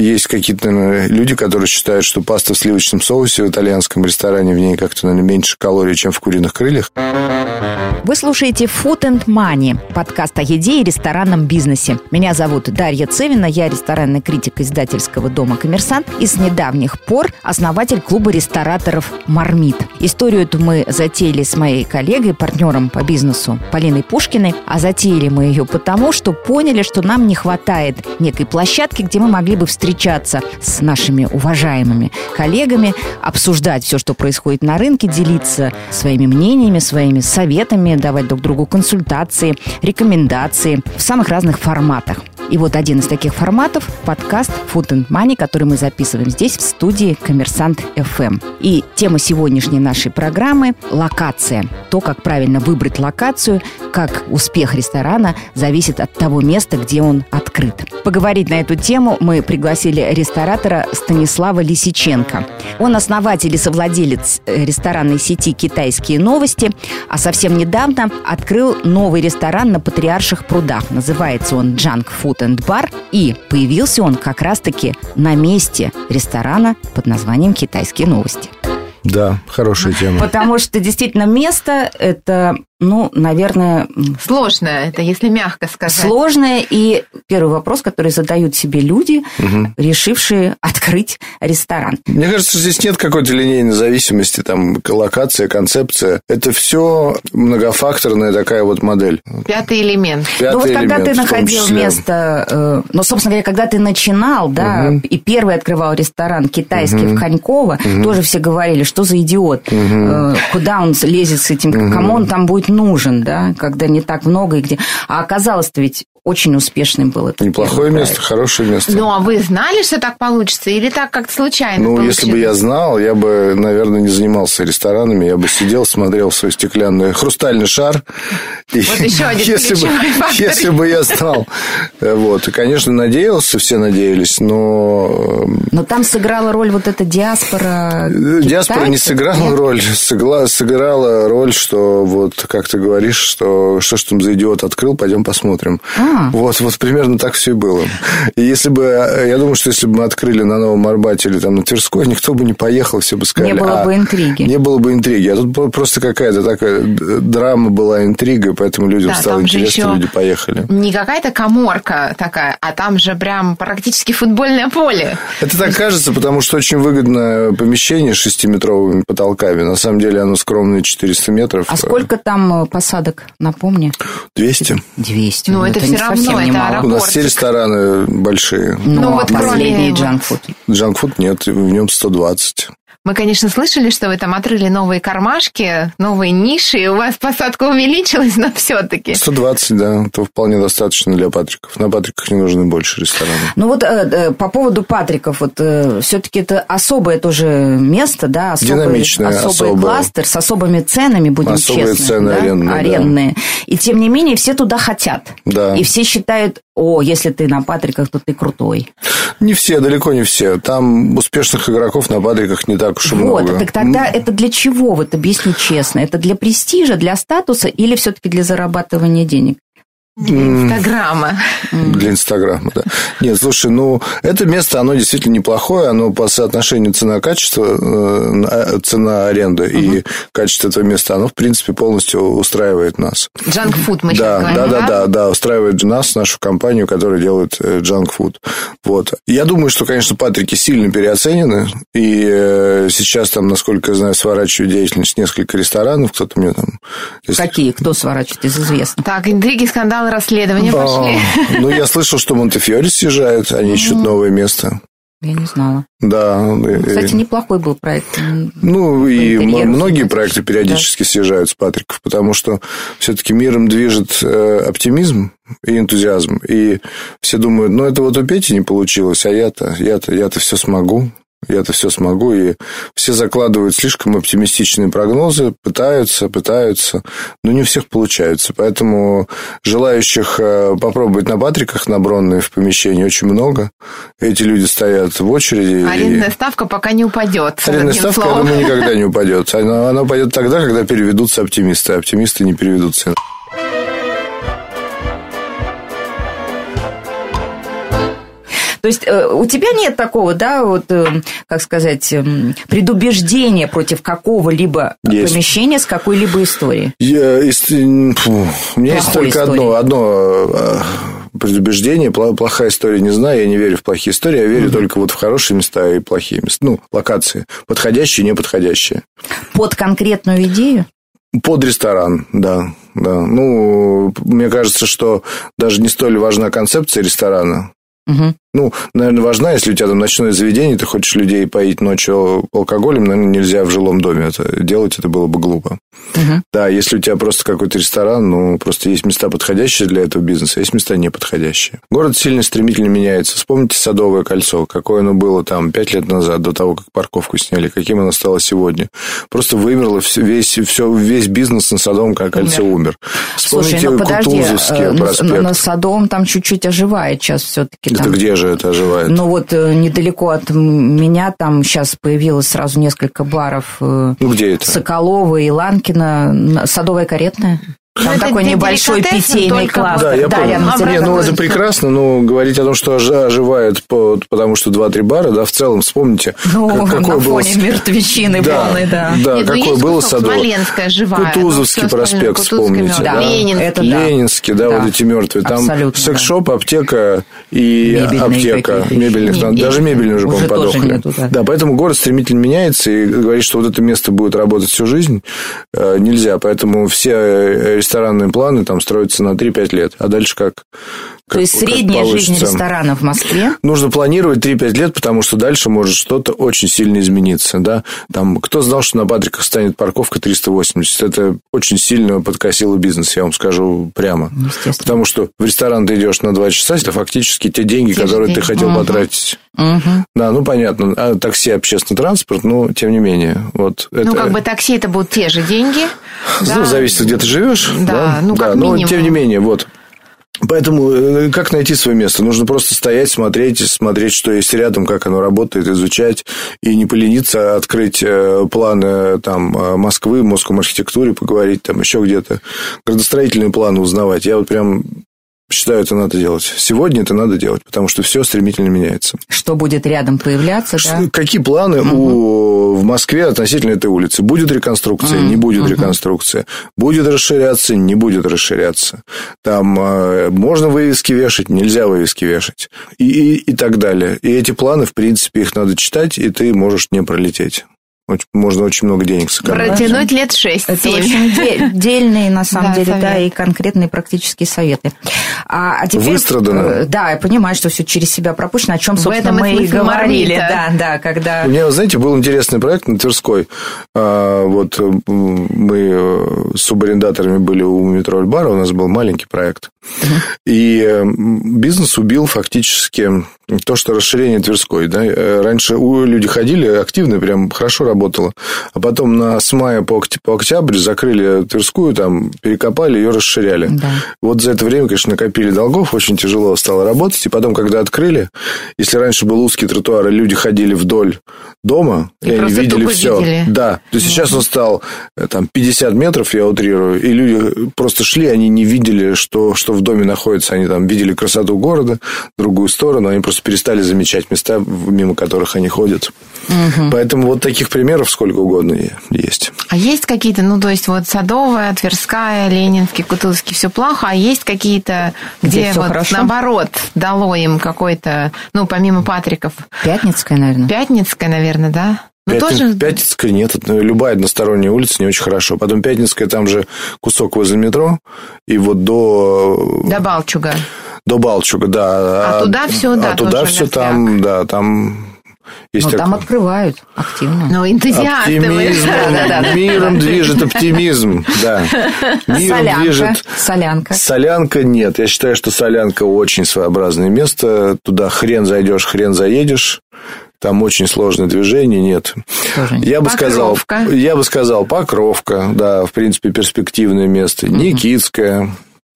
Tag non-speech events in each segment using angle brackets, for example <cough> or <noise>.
есть какие-то люди, которые считают, что паста в сливочном соусе в итальянском ресторане в ней как-то, наверное, меньше калорий, чем в куриных крыльях. Вы слушаете Food and Money, подкаст о еде и ресторанном бизнесе. Меня зовут Дарья Цевина, я ресторанный критик издательского дома «Коммерсант» и с недавних пор основатель клуба рестораторов «Мармит». Историю эту мы затеяли с моей коллегой, партнером по бизнесу Полиной Пушкиной, а затеяли мы ее потому, что поняли, что нам не хватает некой площадки, где мы могли бы встречаться с нашими уважаемыми коллегами, обсуждать все, что происходит на рынке, делиться своими мнениями, своими советами, давать друг другу консультации, рекомендации в самых разных форматах. И вот один из таких форматов – подкаст Food and Money, который мы записываем здесь, в студии «Коммерсант FM». И тема сегодняшней нашей программы – локация. То, как правильно выбрать локацию, как успех ресторана зависит от того места, где он открыт. Поговорить на эту тему мы пригласили ресторатора Станислава Лисиченко. Он основатель и совладелец э, ресторанной сети «Китайские новости», а совсем недавно открыл новый ресторан на Патриарших прудах. Называется он «Junk Food Bar», и появился он как раз-таки на месте ресторана под названием «Китайские новости». Да, хорошая тема. Потому что действительно место это ну, наверное... Сложное, это если мягко сказать. Сложное. И первый вопрос, который задают себе люди, угу. решившие открыть ресторан. Мне кажется, здесь нет какой-то линейной зависимости, там, локация, концепция. Это все многофакторная такая вот модель. Пятый элемент. Пятый ну, вот когда ты находил числе. место... Э, ну, собственно говоря, когда ты начинал, да, угу. и первый открывал ресторан китайский угу. в Коньково, угу. тоже все говорили, что за идиот, угу. э, куда он лезет с этим, угу. кому он там будет нужен, да, когда не так много и где. А оказалось-то ведь очень успешным был этот Неплохое место, проект. хорошее место. Ну, а вы знали, что так получится? Или так как-то случайно Ну, получилось? если бы я знал, я бы, наверное, не занимался ресторанами. Я бы сидел, смотрел в свой стеклянный хрустальный шар. И вот еще один <laughs> если бы, фактор. если бы я знал. Вот. И, конечно, надеялся, все надеялись, но... Эм, но там сыграла роль вот эта диаспора Диаспора не сыграла Нет? роль. Сыграла, сыграла роль, что вот, как ты говоришь, что что ж там за идиот открыл, пойдем посмотрим. А, вот, вот примерно так все и было. И если бы, я думаю, что если бы мы открыли на Новом Арбате или там на Тверской, никто бы не поехал, все бы сказали. Не было а, бы интриги. Не было бы интриги. А тут просто какая-то такая драма была, интрига, поэтому людям да, стало интересно, люди поехали. Не какая-то коморка такая, а там же прям практически футбольное поле. Это так кажется, потому что очень выгодное помещение с шестиметровыми потолками. На самом деле оно скромное 400 метров. А сколько там э, посадок, напомни? 200. 200. Ну, ну это, это все равно, это аэропорт. У нас все рестораны большие. Ну, ну вот кроме джанкфуд. Джанкфуд нет, в нем 120. Мы, конечно, слышали, что вы там открыли новые кармашки, новые ниши, и у вас посадка увеличилась, но все-таки. 120, да, то вполне достаточно для патриков. На патриках не нужны больше ресторанов. Ну вот э, э, по поводу патриков, вот э, все-таки это особое тоже место, да, особый, Динамичное, особый особое. кластер с особыми ценами, будем Особые честны. цены да? арендные. арендные. Да. И тем не менее все туда хотят. Да. И все считают, о, если ты на патриках, то ты крутой. Не все, далеко не все. Там успешных игроков на патриках не так уж и вот, много. Так тогда это для чего? Вот объясни честно. Это для престижа, для статуса или все-таки для зарабатывания денег? Инстаграма. Для Инстаграма, да. Нет, слушай, ну, это место, оно действительно неплохое, оно по соотношению цена-качество, э, цена аренды угу. и качество этого места, оно, в принципе, полностью устраивает нас. Джанк-фуд мы да, сейчас говорим, да? Да, да, да, да, устраивает нас, нашу компанию, которая делает джанк-фуд. Вот. Я думаю, что, конечно, патрики сильно переоценены, и э, сейчас там, насколько я знаю, сворачивают деятельность несколько ресторанов, кто-то мне там... Какие? Кто сворачивает из известных? Так, интриги, скандалы, расследования а, пошли. Ну, я слышал, что Монтефиоре съезжают, они ищут новое место. Я не знала. Да. Кстати, неплохой был проект. Ну, и многие проекты периодически да. съезжают с Патриков, потому что все-таки миром движет э, оптимизм и энтузиазм. И все думают, ну, это вот у Пети не получилось, а я-то, я-то, я-то все смогу я это все смогу. И все закладывают слишком оптимистичные прогнозы, пытаются, пытаются, но не у всех получается. Поэтому желающих э, попробовать на Патриках на Бронной в помещении очень много. Эти люди стоят в очереди. Арендная и... ставка пока не упадет. Арендная ставка, словом. я думаю, никогда не <laughs> упадет. Она, она упадет тогда, когда переведутся оптимисты. Оптимисты не переведутся. То есть э, у тебя нет такого, да, вот, э, как сказать, эм, предубеждения против какого-либо помещения с какой-либо историей? Я, фу, у меня есть только одно, одно предубеждение, плохая история не знаю, я не верю в плохие истории, я верю угу. только вот в хорошие места и плохие места, ну, локации, подходящие, неподходящие. Под конкретную идею? Под ресторан, да, да. Ну, мне кажется, что даже не столь важна концепция ресторана, Угу. Ну, наверное, важна, если у тебя там ночное заведение, ты хочешь людей поить ночью алкоголем, наверное, нельзя в жилом доме это делать, это было бы глупо. Угу. Да, если у тебя просто какой-то ресторан, ну, просто есть места подходящие для этого бизнеса, есть места неподходящие. Город сильно стремительно меняется. Вспомните Садовое кольцо, какое оно было там пять лет назад, до того, как парковку сняли, каким оно стало сегодня. Просто вымерло весь, все, весь бизнес на Садовом кольце умер. умер. Вспомните Слушай, ну подожди, Кутузовский э, проспект. На, на Садовом там чуть-чуть оживает сейчас все-таки. Это где же это оживает? Ну, вот э, недалеко от меня там сейчас появилось сразу несколько баров. Э, ну, где это? Соколова и Ланкина. Садовая каретная. Там ну, такой небольшой питейный класс. Да, я да, помню. Не, ну, это прекрасно, но говорить о том, что оживает, потому что два-три бара, да, в целом, вспомните. Ну, какое на было... фоне мертвечины да, полной, да. Да, Нет, ну, какое было садово. Смоленская живая. Кутузовский проспект, вспомните. Да, Ленинский. Это, да. Ленинский, да, да, вот эти мертвые. Там секс-шоп, аптека и Мебельные аптека. Мебельных, там, даже мебельные уже, по-моему, подохли. Да, поэтому город стремительно меняется, и говорить, что вот это место будет работать всю жизнь, э, нельзя. Поэтому все э, ресторанные планы там строятся на 3-5 лет. А дальше как? То есть средняя жизнь ресторана в Москве? Нужно планировать 3-5 лет, потому что дальше может что-то очень сильно измениться. Да? Там, кто знал, что на Патриках станет парковка 380? Это очень сильно подкосило бизнес, я вам скажу прямо. Потому что в ресторан ты идешь на 2 часа, это фактически те деньги, те которые деньги. ты хотел угу. потратить. Угу. Да, ну понятно. А такси, общественный транспорт, но тем не менее. Вот это... Ну, как бы такси это будут те же деньги. Ну, да. зависит, где ты живешь. Да, да? ну как да, минимум. Но тем не менее, вот. Поэтому э, как найти свое место? Нужно просто стоять, смотреть, смотреть, что есть рядом, как оно работает, изучать и не полениться, открыть э, планы там э, Москвы, Москву архитектуре, поговорить там еще где-то, градостроительные планы узнавать. Я вот прям Считаю, это надо делать. Сегодня это надо делать, потому что все стремительно меняется. Что будет рядом появляться, да? Какие планы угу. у, в Москве относительно этой улицы? Будет реконструкция, угу. не будет угу. реконструкция? Будет расширяться, не будет расширяться? Там э, можно вывески вешать, нельзя вывески вешать. И, и, и так далее. И эти планы, в принципе, их надо читать, и ты можешь не пролететь можно очень много денег сэкономить. Протянуть лет шесть. Это очень дельные, на самом деле, да, и конкретные практические советы. А, а теперь... Выстрадано. Э, да, я понимаю, что все через себя пропущено, о чем, собственно, мы и говорили. Да, да, когда... У меня, знаете, был интересный проект на Тверской. А, вот э, мы э, с субарендаторами были у метро Альбара, у нас был маленький проект. И бизнес убил фактически то, что расширение Тверской. Да? Раньше люди ходили активно, прям хорошо работало. А потом на, с мая по, по октябрь закрыли Тверскую, там перекопали, ее расширяли. Да. Вот за это время, конечно, накопили долгов, очень тяжело стало работать. И потом, когда открыли, если раньше был узкий тротуар, и люди ходили вдоль дома, и, и они видели все. Видели. Да. То есть, сейчас он стал э, там 50 метров, я утрирую, и люди просто шли, они не видели, что, что в доме находится. Они там видели красоту города, другую сторону, они просто перестали замечать места, мимо которых они ходят. Угу. Поэтому вот таких примеров сколько угодно есть. А есть какие-то, ну, то есть, вот Садовая, Тверская, Ленинский, Кутузовский, все плохо, а есть какие-то, где, где вот хорошо? наоборот дало им какой-то, ну, помимо Патриков. Пятницкая, наверное. Пятницкая, наверное, да? Ну, Пятни... тоже... Пятницкая нет, любая односторонняя улица не очень хорошо. Потом Пятницкая, там же кусок возле метро, и вот до... До Балчуга. До Балчуга, да. А, а туда все, да. А туда все там, да, там есть ну, там открывают активно. Ну, энтузиасты. Оптимизм. Миром движет оптимизм. Да. Миром солянка. движет... Солянка. Солянка нет. Я считаю, что солянка очень своеобразное место. Туда хрен зайдешь, хрен заедешь. Там очень сложное движение, нет. Тоже я бы сказал, я бы сказал, Покровка, да, в принципе, перспективное место. Угу. Никитская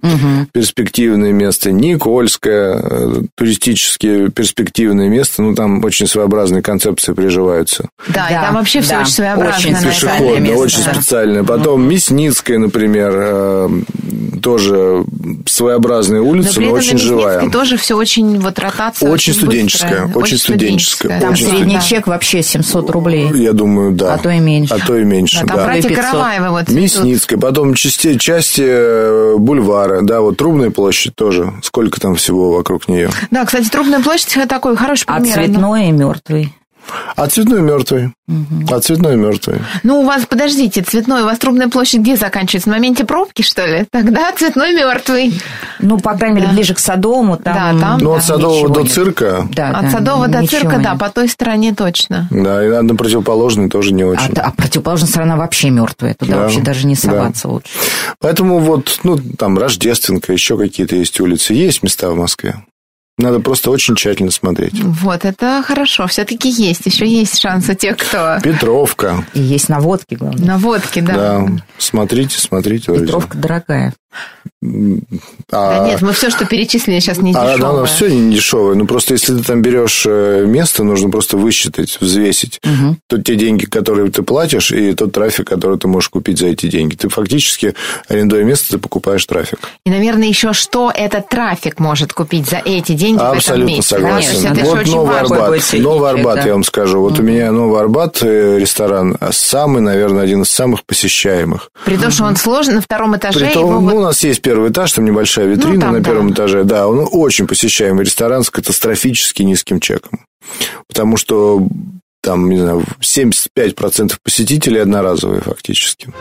угу. перспективное место, Никольское, э, туристически перспективное место, ну, там очень своеобразные концепции приживаются. Да, да и там вообще да. все очень своеобразное. Очень пешеходное, очень да. специальное. Потом угу. Мясницкое, например, э, тоже своеобразная улица, но, но очень живая. тоже все очень, вот ротация очень, очень студенческая, очень, очень студенческая. Там очень средний да. чек вообще 700 рублей. Я думаю, да. А то и меньше. А то и меньше, да. Там да. братья Караваева вот Мясницкая, потом части, части э, бульвара, да, вот Трубная площадь тоже. Сколько там всего вокруг нее. Да, кстати, Трубная площадь такой хороший а пример. А цветной и мертвый. А цветной мертвый. Угу. А цветной мертвый. Ну, у вас, подождите, цветной, у вас трубная площадь где заканчивается? В моменте пробки, что ли? Тогда цветной мертвый. Ну, по крайней мере, да. ближе к Садовому. Там, да, там. Ну, от Садового до цирка. Да, от да, Садового до цирка, да, по той стороне точно. Да, и на противоположной тоже не очень. А, а противоположная сторона вообще мертвая. Туда да, вообще даже не соваться да. лучше. Поэтому вот, ну, там Рождественка, еще какие-то есть улицы. Есть места в Москве. Надо просто очень тщательно смотреть. Вот, это хорошо. Все-таки есть. Еще есть шанс у тех, кто... Петровка. И есть наводки, главное. Наводки, да. Да. Смотрите, смотрите. Петровка друзья. дорогая. А, да нет, мы все, что перечислили, сейчас не дешевое. А, да, да, все не дешевое. Ну, просто если ты там берешь э, место, нужно просто высчитать, взвесить. Угу. То те деньги, которые ты платишь, и тот трафик, который ты можешь купить за эти деньги. Ты фактически, арендуя место, ты покупаешь трафик. И, наверное, еще что этот трафик может купить за эти деньги Абсолютно в этом месте. согласен. Да, вот это Новый Арбат. Новый Арбат, да. я вам скажу. Вот угу. у меня Новый Арбат э, ресторан самый, наверное, один из самых посещаемых. При том, что он сложен на втором этаже. При том, его ну, вот... у нас есть первый этаж, там небольшая витрина ну, там, на первом да. этаже. Да, он очень посещаемый ресторан с катастрофически низким чеком. Потому что там, не знаю, 75% посетителей одноразовые фактически.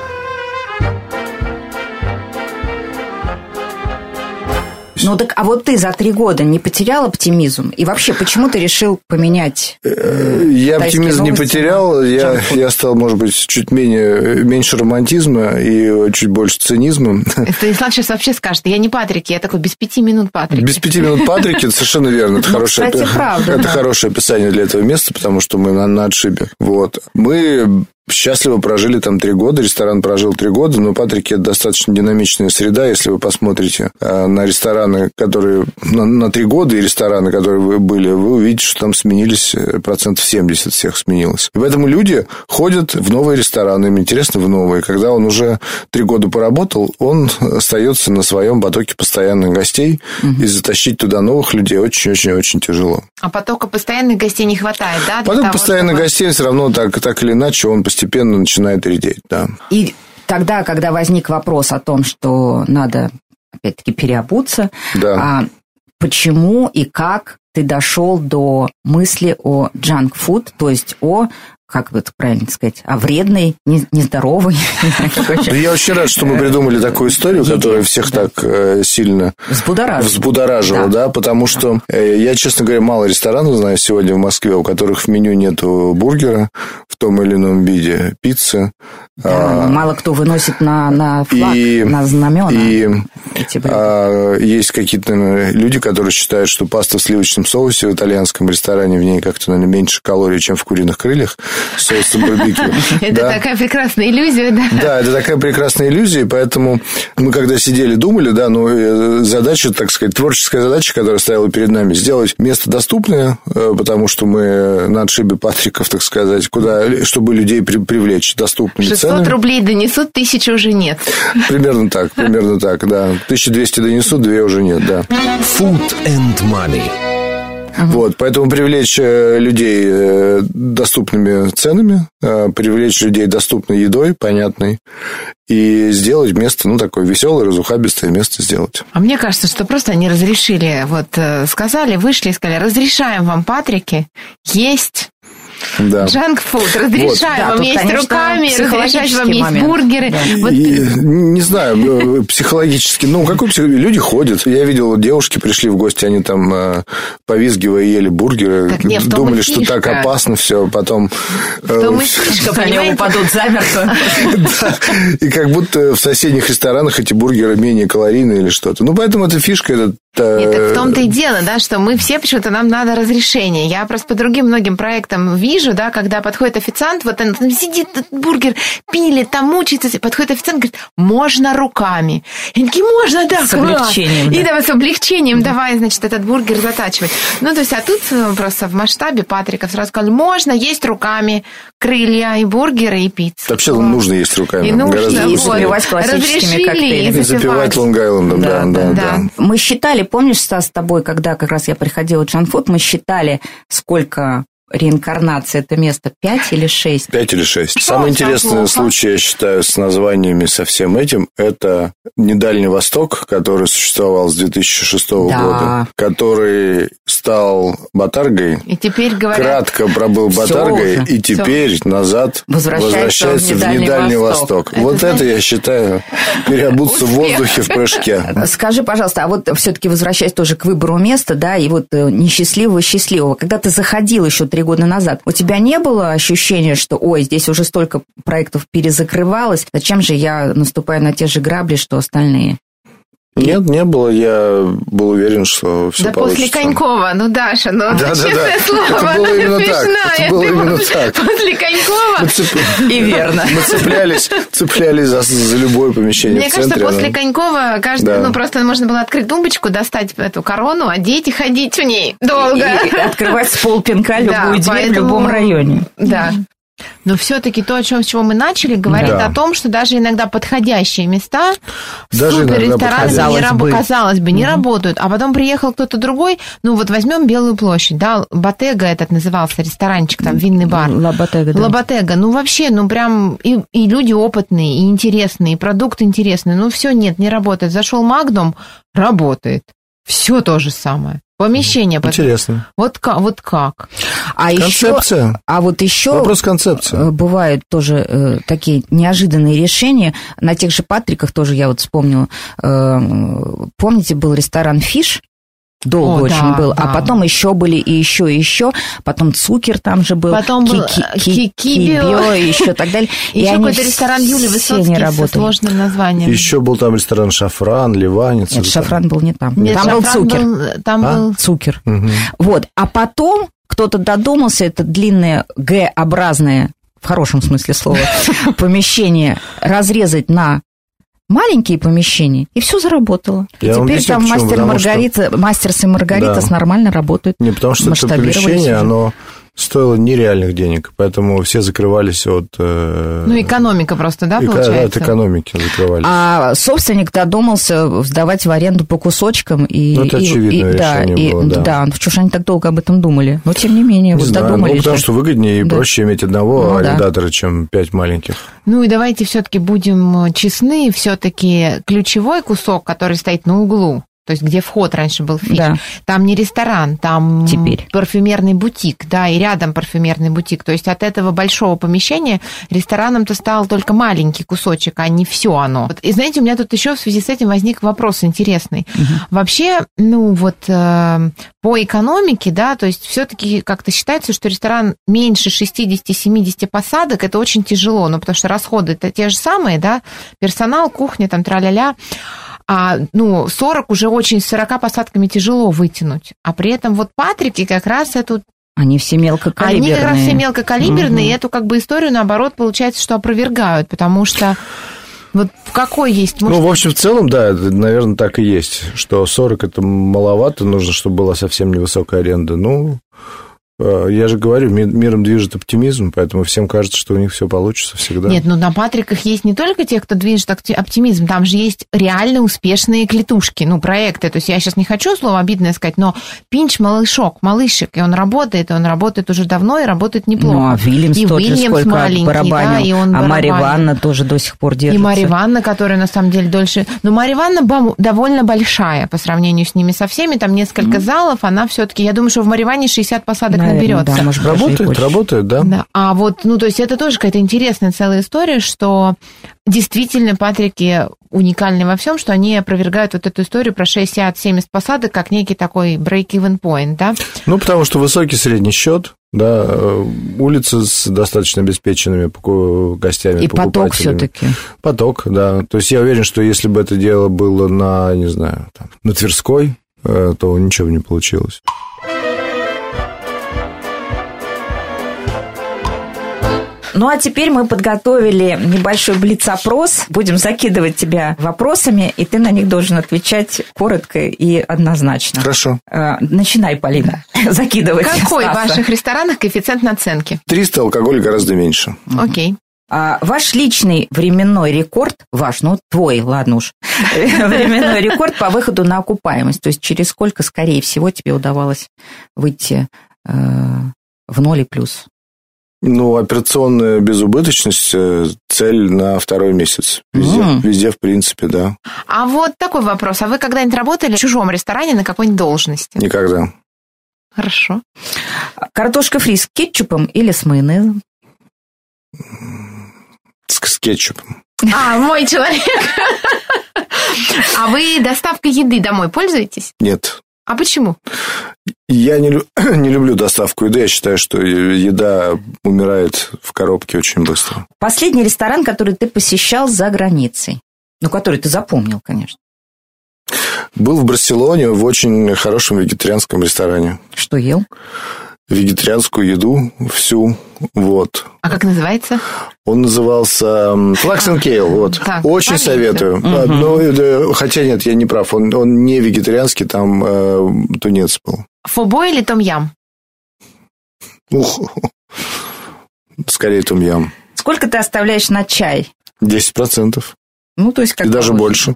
Ну так, а вот ты за три года не потерял оптимизм? И вообще, почему ты решил поменять? Э, я оптимизм не потерял. Я, я стал, может быть, чуть менее, меньше романтизма и чуть больше цинизма. Станислав сейчас вообще скажет, я не Патрик, я такой без пяти минут Патрик. Без пяти минут Патрик, это совершенно верно. Это, ну, хорошее, кстати, правда, это да. хорошее описание для этого места, потому что мы на, на отшибе. Вот. Мы счастливо прожили там три года, ресторан прожил три года, но Патрики это достаточно динамичная среда, если вы посмотрите э, на рестораны, которые на, на три года и рестораны, которые вы были, вы увидите, что там сменились э, процентов 70 всех сменилось. И поэтому люди ходят в новые рестораны, им интересно в новые. Когда он уже три года поработал, он остается на своем потоке постоянных гостей, угу. и затащить туда новых людей очень-очень-очень тяжело. А потока постоянных гостей не хватает, да? Поток того, постоянных чтобы... гостей все равно так, так или иначе он постепенно начинает редеть, да. И тогда, когда возник вопрос о том, что надо, опять-таки, переобуться, да. а почему и как ты дошел до мысли о junk food, то есть о как бы это правильно сказать, а вредный, нездоровый. Я очень рад, что мы придумали такую историю, которая всех так э, сильно взбудоражила, да, потому что э, я, честно говоря, мало ресторанов знаю сегодня в Москве, у которых в меню нету бургера в том или ином виде, пиццы. А, мало кто выносит на, на флаг, на знамена. И а, есть какие-то люди, которые считают, что паста в сливочном соусе в итальянском ресторане в ней как-то, наверное, меньше калорий, чем в куриных крыльях соусом барбекю. <laughs> Это такая прекрасная иллюзия, да? Да, это такая прекрасная иллюзия, поэтому мы когда сидели, думали, да, ну, э, задача, так сказать, творческая задача, которая стояла перед нами, сделать место доступное, э, потому что мы на отшибе Патриков, так сказать, куда, чтобы людей привлечь доступными 600 ценами. рублей донесут, тысячи уже нет. Примерно так, <laughs> примерно так, да. 1200 донесут, две уже нет, да. Food and money. Uh-huh. Вот, поэтому привлечь э, людей э, доступными ценами, э, привлечь людей доступной едой, понятной, и сделать место, ну, такое веселое, разухабистое место сделать. А мне кажется, что просто они разрешили, вот сказали, вышли и сказали, разрешаем вам, Патрики, есть да. Джанк-фуд. Разрешаем вот. вам да, есть конечно, руками, разрешать вам есть момент. бургеры. Да. Вот. И, не знаю, э, психологически. Ну, какой психологически? Люди ходят. Я видел, девушки пришли в гости, они там, э, повизгивая, ели бургеры. Так нет, думали, что так опасно все. Потом... В том и э, фишка, Они упадут замертво. <laughs> И как будто в соседних ресторанах эти бургеры менее калорийные или что-то. Ну, поэтому эта фишка, это нет, так в том-то и дело, да, что мы все почему-то нам надо разрешение. Я просто по другим многим проектам вижу, да, когда подходит официант, вот он там сидит, бургер пилит, там мучается, подходит официант, говорит, можно руками. И они такие, можно, да, С облегчением. Да. И давай с облегчением давай, значит, этот бургер затачивать. Ну, то есть, а тут э, просто в масштабе Патриков сразу сказали, можно есть руками, крылья, и бургеры, и пиццу. Вообще нужно есть руками. И нужно, Гораздо и запивать классическими коктейлями. И запивать Лонг-Айлендом, да, да, да. Мы считали, помнишь, Стас, с тобой, когда как раз я приходила в Джанфуд, мы считали, сколько реинкарнации это место, пять или шесть? Пять или шесть. Что Самый интересный плохо? случай, я считаю, с названиями со всем этим, это Недальний Восток, который существовал с 2006 Да. года, который стал Батаргой, И теперь говорят, кратко пробыл Батаргой, уже. и теперь назад Возвращается возвращается, в в Недальний Недальний Восток. Восток. Вот это, я считаю, переобуться в воздухе в прыжке. Скажи, пожалуйста, а вот все-таки возвращаясь тоже к выбору места, да, и вот э, несчастливого счастливого, когда ты заходил еще три года назад, у тебя не было ощущения, что, ой, здесь уже столько проектов перезакрывалось, зачем же я наступаю на те же грабли, что остальные? Нет, не было. Я был уверен, что все да получится. после Конькова, ну, Даша, ну, Да, да, честное да. слово, Это было именно так. смешная Это было именно после- так. После Конькова цеп- И верно. Мы цеплялись, цеплялись за, за любое помещение Мне в кажется, центре. после оно- Конькова каждый, Да. ну, просто можно было открыть тумбочку, достать эту корону, одеть и ходить в ней долго. И открывать с полпинка <laughs> любую Да, дверь в поэтому- любом районе. Да. Но все-таки то, о чем, с чего мы начали, говорит Да. о том, что даже иногда подходящие места Даже иногда суперрестораны не Казалось бы. казалось бы, не работают. А потом приехал кто-то другой, ну вот возьмем Белую площадь, да, Батега этот назывался, ресторанчик, там, винный бар. Лоботега, да. Лоботега, ну вообще, ну прям и, и люди опытные, и интересные, и продукт интересный, ну все, нет, не работает. Зашел Магдом, работает. Все то же самое. Помещение. Интересно. Вот как? Вот как? А еще, Концепция. а вот еще Вопрос концепции. э, бывают тоже э, такие неожиданные решения. На тех же Патриках тоже я вот вспомнила. э, помните, был ресторан «Фиш»? Долго О, очень да, был. А да. потом еще были и еще, и еще. Потом Цукер там же был. Потом был, Ки- э, Ки- Ки- Кибио. Кибио и еще так далее. <laughs> И Еще они какой-то ресторан Юли Высоцкий работали. сложным названием. Еще был там ресторан «Шафран», «Ливанец». Нет, шафран был не там. Нет, там был Цукер. там А? был... Цукер. Вот. А потом кто-то додумался это длинное Г-образное, в хорошем смысле слова, <laughs> помещение разрезать на маленькие помещения, и все заработало. И Я теперь там мастер и Потому что- Маргарита, мастерс и Маргаритас Да. нормально работают. Не, потому что это помещение, оно стоило нереальных денег, поэтому все закрывались от... э, Ну, экономика просто, да, эко- получается? От экономики закрывались. А собственник додумался сдавать в аренду по кусочкам. И, Ну, это и- очевидное и- да, решение и- было, да. Да, чего ж они так долго об этом думали? Но тем не менее, Не вот знаю, ну, додумались потому же. что выгоднее и Да. проще иметь одного Ну, да. арендатора, чем пять маленьких. Ну и давайте все-таки будем честны, все-таки ключевой кусок, который стоит на углу, то есть где вход раньше был фиш, Да. там не ресторан, там Теперь. парфюмерный бутик, да, и рядом парфюмерный бутик. То есть от этого большого помещения рестораном-то стал только маленький кусочек, а не все оно. Вот, И знаете, у меня тут еще в связи с этим возник вопрос интересный. Вообще, ну вот э, по экономике, да, то есть все-таки как-то считается, что ресторан меньше 60-70 посадок, это очень тяжело, ну потому что расходы это те же самые, да, персонал, кухня, там, тра-ля-ля. А, ну, 40 уже очень с 40 посадками тяжело вытянуть. А при этом вот Патрики как раз эту Они все мелкокалиберные. они как раз все мелкокалиберные, Мгм. и эту как бы историю, наоборот, получается, что опровергают, потому что вот в какой есть... Ну, может, в общем, в целом, да, наверное, так и есть, что 40 это маловато, нужно, чтобы была совсем невысокая аренда. Ну, я же говорю, ми- миром движет оптимизм, поэтому всем кажется, что у них все получится всегда. Нет, ну на Патриках есть не только те, кто движет оптимизм, там же есть реально успешные клетушки, ну, проекты. То есть я сейчас не хочу слово обидное сказать, но Пинч малышок, малышек, и он работает, и он работает уже давно, и работает неплохо. Ну, а Вильямс и тот же Уильямс сколько маленький, барабанил. да, и он а барабанит. Ивановна тоже до сих пор держится. И Марья Ивановна, которая на самом деле дольше... Но Марья Ивановна бам- довольно большая по сравнению с ними со всеми. Там несколько залов. Она все-таки... Я думаю, что в Марья Ивановне 60 посадок Наверное, наберется. да, может, Работает, работает, да. Да. А вот, ну, то есть это тоже какая-то интересная целая история, что действительно Патрики уникальны во всем, что они опровергают вот эту историю про 60-70 посадок как некий такой break-even point, да? Ну, потому что высокий средний счет, да, э, улицы с достаточно обеспеченными гостями, И поток все-таки. Поток, да. То есть я уверен, что если бы это дело было на, не знаю, там, на Тверской, э, то ничего бы не получилось. Ну, а теперь мы подготовили небольшой блиц-опрос. Будем закидывать тебя вопросами, и ты на них должен отвечать коротко и однозначно. Хорошо. Э, начинай, Полина, <laughs> закидывать. Какой в Стаса. ваших ресторанах коэффициент наценки? 300 алкоголь гораздо меньше. Окей. А, ваш личный временной рекорд, ваш, ну твой, ладно уж, <laughs> временной рекорд по выходу на окупаемость, то есть через сколько, скорее всего, тебе удавалось выйти э, в ноль и плюс? Ну, операционная безубыточность э, цель на второй месяц. Везде, М. везде, в принципе, да. А вот такой вопрос. А вы когда-нибудь работали в чужом ресторане на какой-нибудь должности? Никогда. Хорошо. Картошка фри с кетчупом или с майонезом? С, с кетчупом. А, мой человек. А вы доставкой еды домой пользуетесь? Нет. А почему? Я не, <clears throat> не люблю доставку еды. Я считаю, что еда умирает в коробке очень быстро. Последний ресторан, который ты посещал за границей? Ну, который ты запомнил, конечно. Был в Барселоне в очень хорошем вегетарианском ресторане. Что ел? Вегетарианскую еду всю. Вот. А как называется? Он назывался Flax and Kale. Вот. Так, Очень понятно. советую. А, ну, э, хотя нет, я не прав. Он, он не вегетарианский, там э, тунец был. Фобо или том-ям? Ух. Скорее тумьям. Сколько ты оставляешь на чай? 10%. Ну, то есть как И даже больше.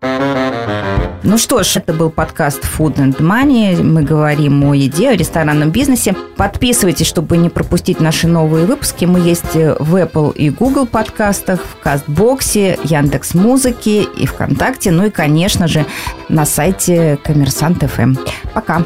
Ну что ж, это был подкаст Food and Money. Мы говорим о еде, о ресторанном бизнесе. Подписывайтесь, чтобы не пропустить наши новые выпуски. Мы есть в Apple и Google подкастах, в Кастбоксе, Яндекс Музыке и ВКонтакте. Ну и, конечно же, на сайте Коммерсант ФМ. Пока.